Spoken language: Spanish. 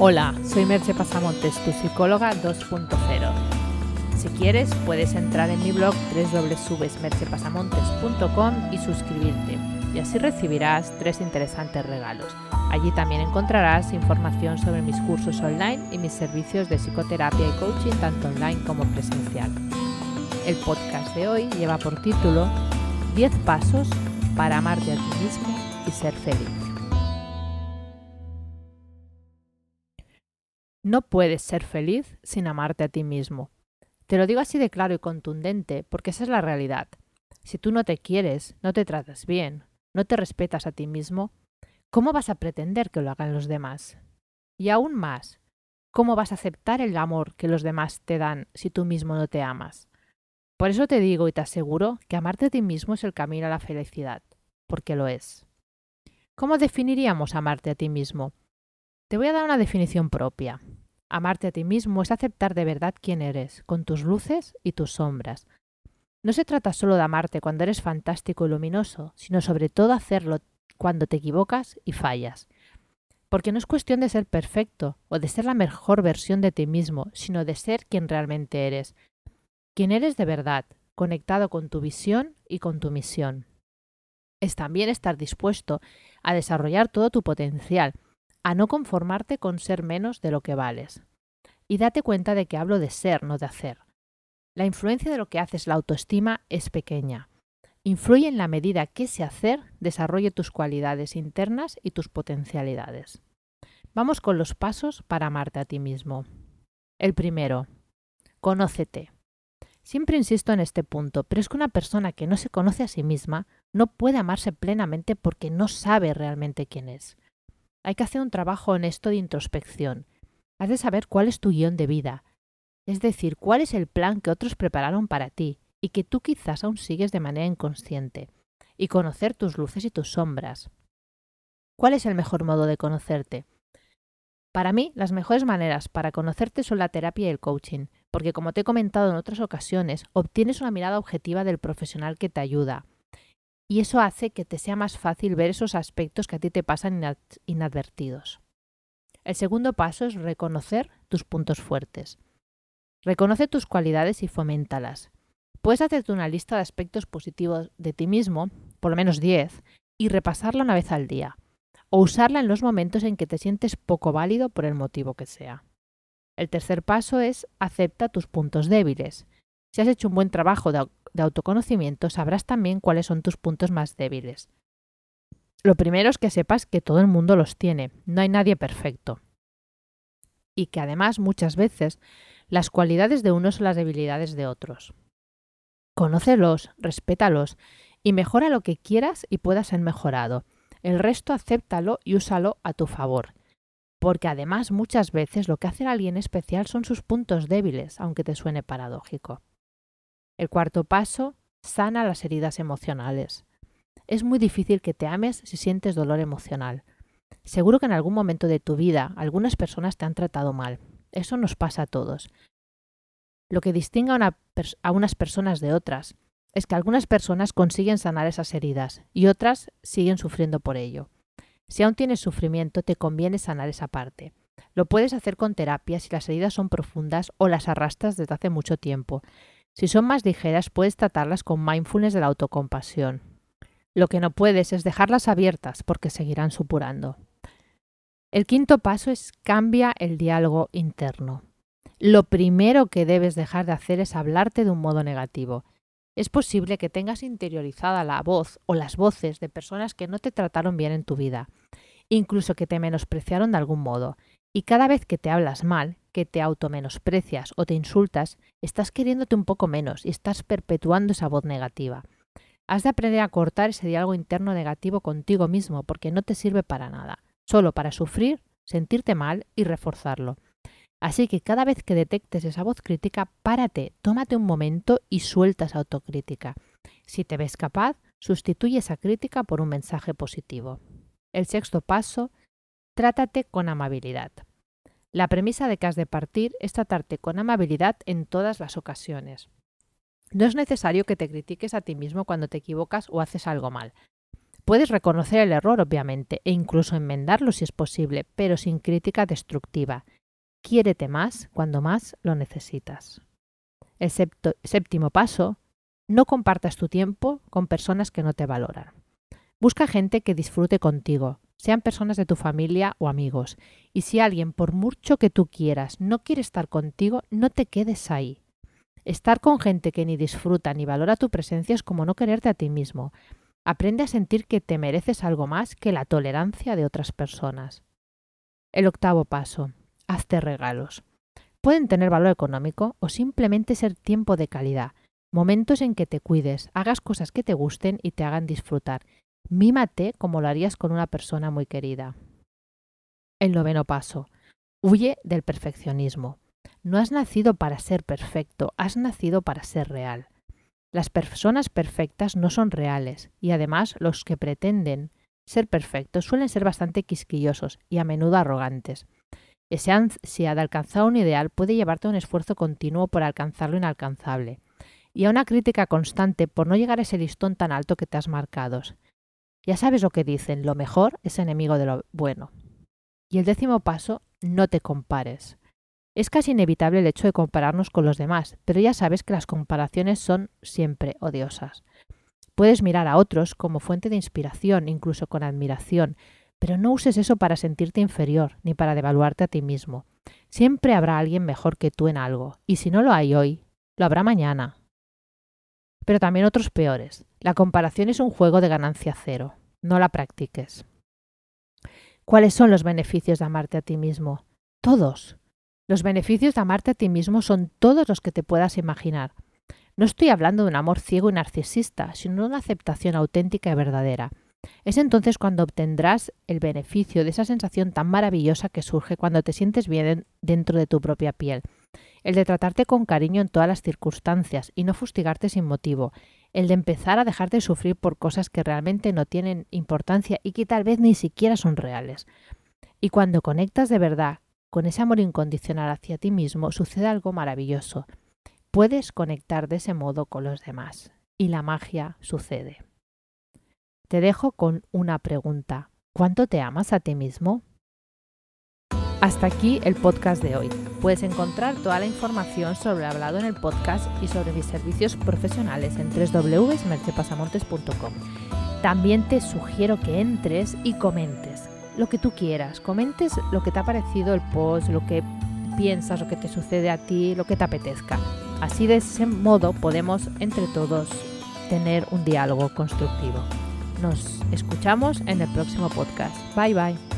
Hola, soy Merche Pasamontes, tu psicóloga 2.0. Si quieres, puedes entrar en mi blog www.merchepasamontes.com y suscribirte, y así recibirás tres interesantes regalos. Allí también encontrarás información sobre mis cursos online y mis servicios de psicoterapia y coaching tanto online como presencial. El podcast de hoy lleva por título 10 pasos para amarte a ti mismo y ser feliz. No puedes ser feliz sin amarte a ti mismo. Te lo digo así de claro y contundente porque esa es la realidad. Si tú no te quieres, no te tratas bien, no te respetas a ti mismo, ¿cómo vas a pretender que lo hagan los demás? Y aún más, ¿cómo vas a aceptar el amor que los demás te dan si tú mismo no te amas? Por eso te digo y te aseguro que amarte a ti mismo es el camino a la felicidad, porque lo es. ¿Cómo definiríamos amarte a ti mismo? Te voy a dar una definición propia. Amarte a ti mismo es aceptar de verdad quién eres, con tus luces y tus sombras. No se trata solo de amarte cuando eres fantástico y luminoso, sino sobre todo hacerlo cuando te equivocas y fallas. Porque no es cuestión de ser perfecto o de ser la mejor versión de ti mismo, sino de ser quien realmente eres. Quien eres de verdad, conectado con tu visión y con tu misión. Es también estar dispuesto a desarrollar todo tu potencial, a no conformarte con ser menos de lo que vales. Y date cuenta de que hablo de ser, no de hacer. La influencia de lo que haces, la autoestima, es pequeña. Influye en la medida que ese hacer desarrolle tus cualidades internas y tus potencialidades. Vamos con los pasos para amarte a ti mismo. El primero, conócete. Siempre insisto en este punto, pero es que una persona que no se conoce a sí misma no puede amarse plenamente porque no sabe realmente quién es. Hay que hacer un trabajo honesto de introspección. Has de saber cuál es tu guion de vida, es decir, cuál es el plan que otros prepararon para ti y que tú quizás aún sigues de manera inconsciente, y conocer tus luces y tus sombras. ¿Cuál es el mejor modo de conocerte? Para mí, las mejores maneras para conocerte son la terapia y el coaching, porque como te he comentado en otras ocasiones, obtienes una mirada objetiva del profesional que te ayuda, y eso hace que te sea más fácil ver esos aspectos que a ti te pasan inadvertidos. El segundo paso es reconocer tus puntos fuertes. Reconoce tus cualidades y foméntalas. Puedes hacerte una lista de aspectos positivos de ti mismo, por lo menos 10, y repasarla una vez al día, o usarla en los momentos en que te sientes poco válido por el motivo que sea. El tercer paso es acepta tus puntos débiles. Si has hecho un buen trabajo de de autoconocimiento sabrás también cuáles son tus puntos más débiles. Lo primero es que sepas que todo el mundo los tiene, no hay nadie perfecto. Y que además muchas veces las cualidades de unos son las debilidades de otros. Conócelos, respétalos y mejora lo que quieras y pueda ser mejorado. El resto acéptalo y úsalo a tu favor. Porque además muchas veces lo que hace a alguien especial son sus puntos débiles, aunque te suene paradójico. El cuarto paso, sana las heridas emocionales. Es muy difícil que te ames si sientes dolor emocional. Seguro que en algún momento de tu vida algunas personas te han tratado mal. Eso nos pasa a todos. Lo que distingue a, a unas personas de otras es que algunas personas consiguen sanar esas heridas y otras siguen sufriendo por ello. Si aún tienes sufrimiento, te conviene sanar esa parte. Lo puedes hacer con terapia si las heridas son profundas o las arrastras desde hace mucho tiempo. Si son más ligeras, puedes tratarlas con mindfulness de la autocompasión. Lo que no puedes es dejarlas abiertas porque seguirán supurando. El quinto paso es cambia el diálogo interno. Lo primero que debes dejar de hacer es hablarte de un modo negativo. Es posible que tengas interiorizada la voz o las voces de personas que no te trataron bien en tu vida, incluso que te menospreciaron de algún modo, y cada vez que te hablas mal, que te automenosprecias o te insultas, estás queriéndote un poco menos y estás perpetuando esa voz negativa. Has de aprender a cortar ese diálogo interno negativo contigo mismo porque no te sirve para nada, solo para sufrir, sentirte mal y reforzarlo. Así que cada vez que detectes esa voz crítica, párate, tómate un momento y suelta esa autocrítica. Si te ves capaz, sustituye esa crítica por un mensaje positivo. El sexto paso Trátate con amabilidad. La premisa de que has de partir es tratarte con amabilidad en todas las ocasiones. No es necesario que te critiques a ti mismo cuando te equivocas o haces algo mal. Puedes reconocer el error, obviamente, e incluso enmendarlo si es posible, pero sin crítica destructiva. Quiérete más cuando más lo necesitas. El séptimo paso, no compartas tu tiempo con personas que no te valoran. Busca gente que disfrute contigo, sean personas de tu familia o amigos. Y si alguien, por mucho que tú quieras, no quiere estar contigo, no te quedes ahí. Estar con gente que ni disfruta ni valora tu presencia es como no quererte a ti mismo. Aprende a sentir que te mereces algo más que la tolerancia de otras personas. El octavo paso. Hazte regalos. Pueden tener valor económico o simplemente ser tiempo de calidad, momentos en que te cuides, hagas cosas que te gusten y te hagan disfrutar. Mímate como lo harías con una persona muy querida. El noveno paso. Huye del perfeccionismo. No has nacido para ser perfecto, has nacido para ser real. Las personas perfectas no son reales y además los que pretenden ser perfectos suelen ser bastante quisquillosos y a menudo arrogantes. Ese ansia de alcanzar un ideal puede llevarte a un esfuerzo continuo por alcanzar lo inalcanzable y a una crítica constante por no llegar a ese listón tan alto que te has marcado. Ya sabes lo que dicen, lo mejor es enemigo de lo bueno. Y el décimo paso, no te compares. Es casi inevitable el hecho de compararnos con los demás, pero ya sabes que las comparaciones son siempre odiosas. Puedes mirar a otros como fuente de inspiración, incluso con admiración, pero no uses eso para sentirte inferior ni para devaluarte a ti mismo. Siempre habrá alguien mejor que tú en algo, y si no lo hay hoy, lo habrá mañana, pero también otros peores. La comparación es un juego de ganancia cero. No la practiques. ¿Cuáles son los beneficios de amarte a ti mismo? Todos. Los beneficios de amarte a ti mismo son todos los que te puedas imaginar. No estoy hablando de un amor ciego y narcisista, sino de una aceptación auténtica y verdadera. Es entonces cuando obtendrás el beneficio de esa sensación tan maravillosa que surge cuando te sientes bien dentro de tu propia piel el de tratarte con cariño en todas las circunstancias y no fustigarte sin motivo, el de empezar a dejarte sufrir por cosas que realmente no tienen importancia y que tal vez ni siquiera son reales. Y cuando conectas de verdad con ese amor incondicional hacia ti mismo, sucede algo maravilloso. Puedes conectar de ese modo con los demás y la magia sucede. Te dejo con una pregunta. ¿Cuánto te amas a ti mismo? Hasta aquí el podcast de hoy. Puedes encontrar toda la información sobre hablado en el podcast y sobre mis servicios profesionales en www.mercepasamontes.com. También te sugiero que entres y comentes lo que tú quieras. Comentes lo que te ha parecido el post, lo que piensas, lo que te sucede a ti, lo que te apetezca. Así de ese modo podemos entre todos tener un diálogo constructivo. Nos escuchamos en el próximo podcast. Bye bye.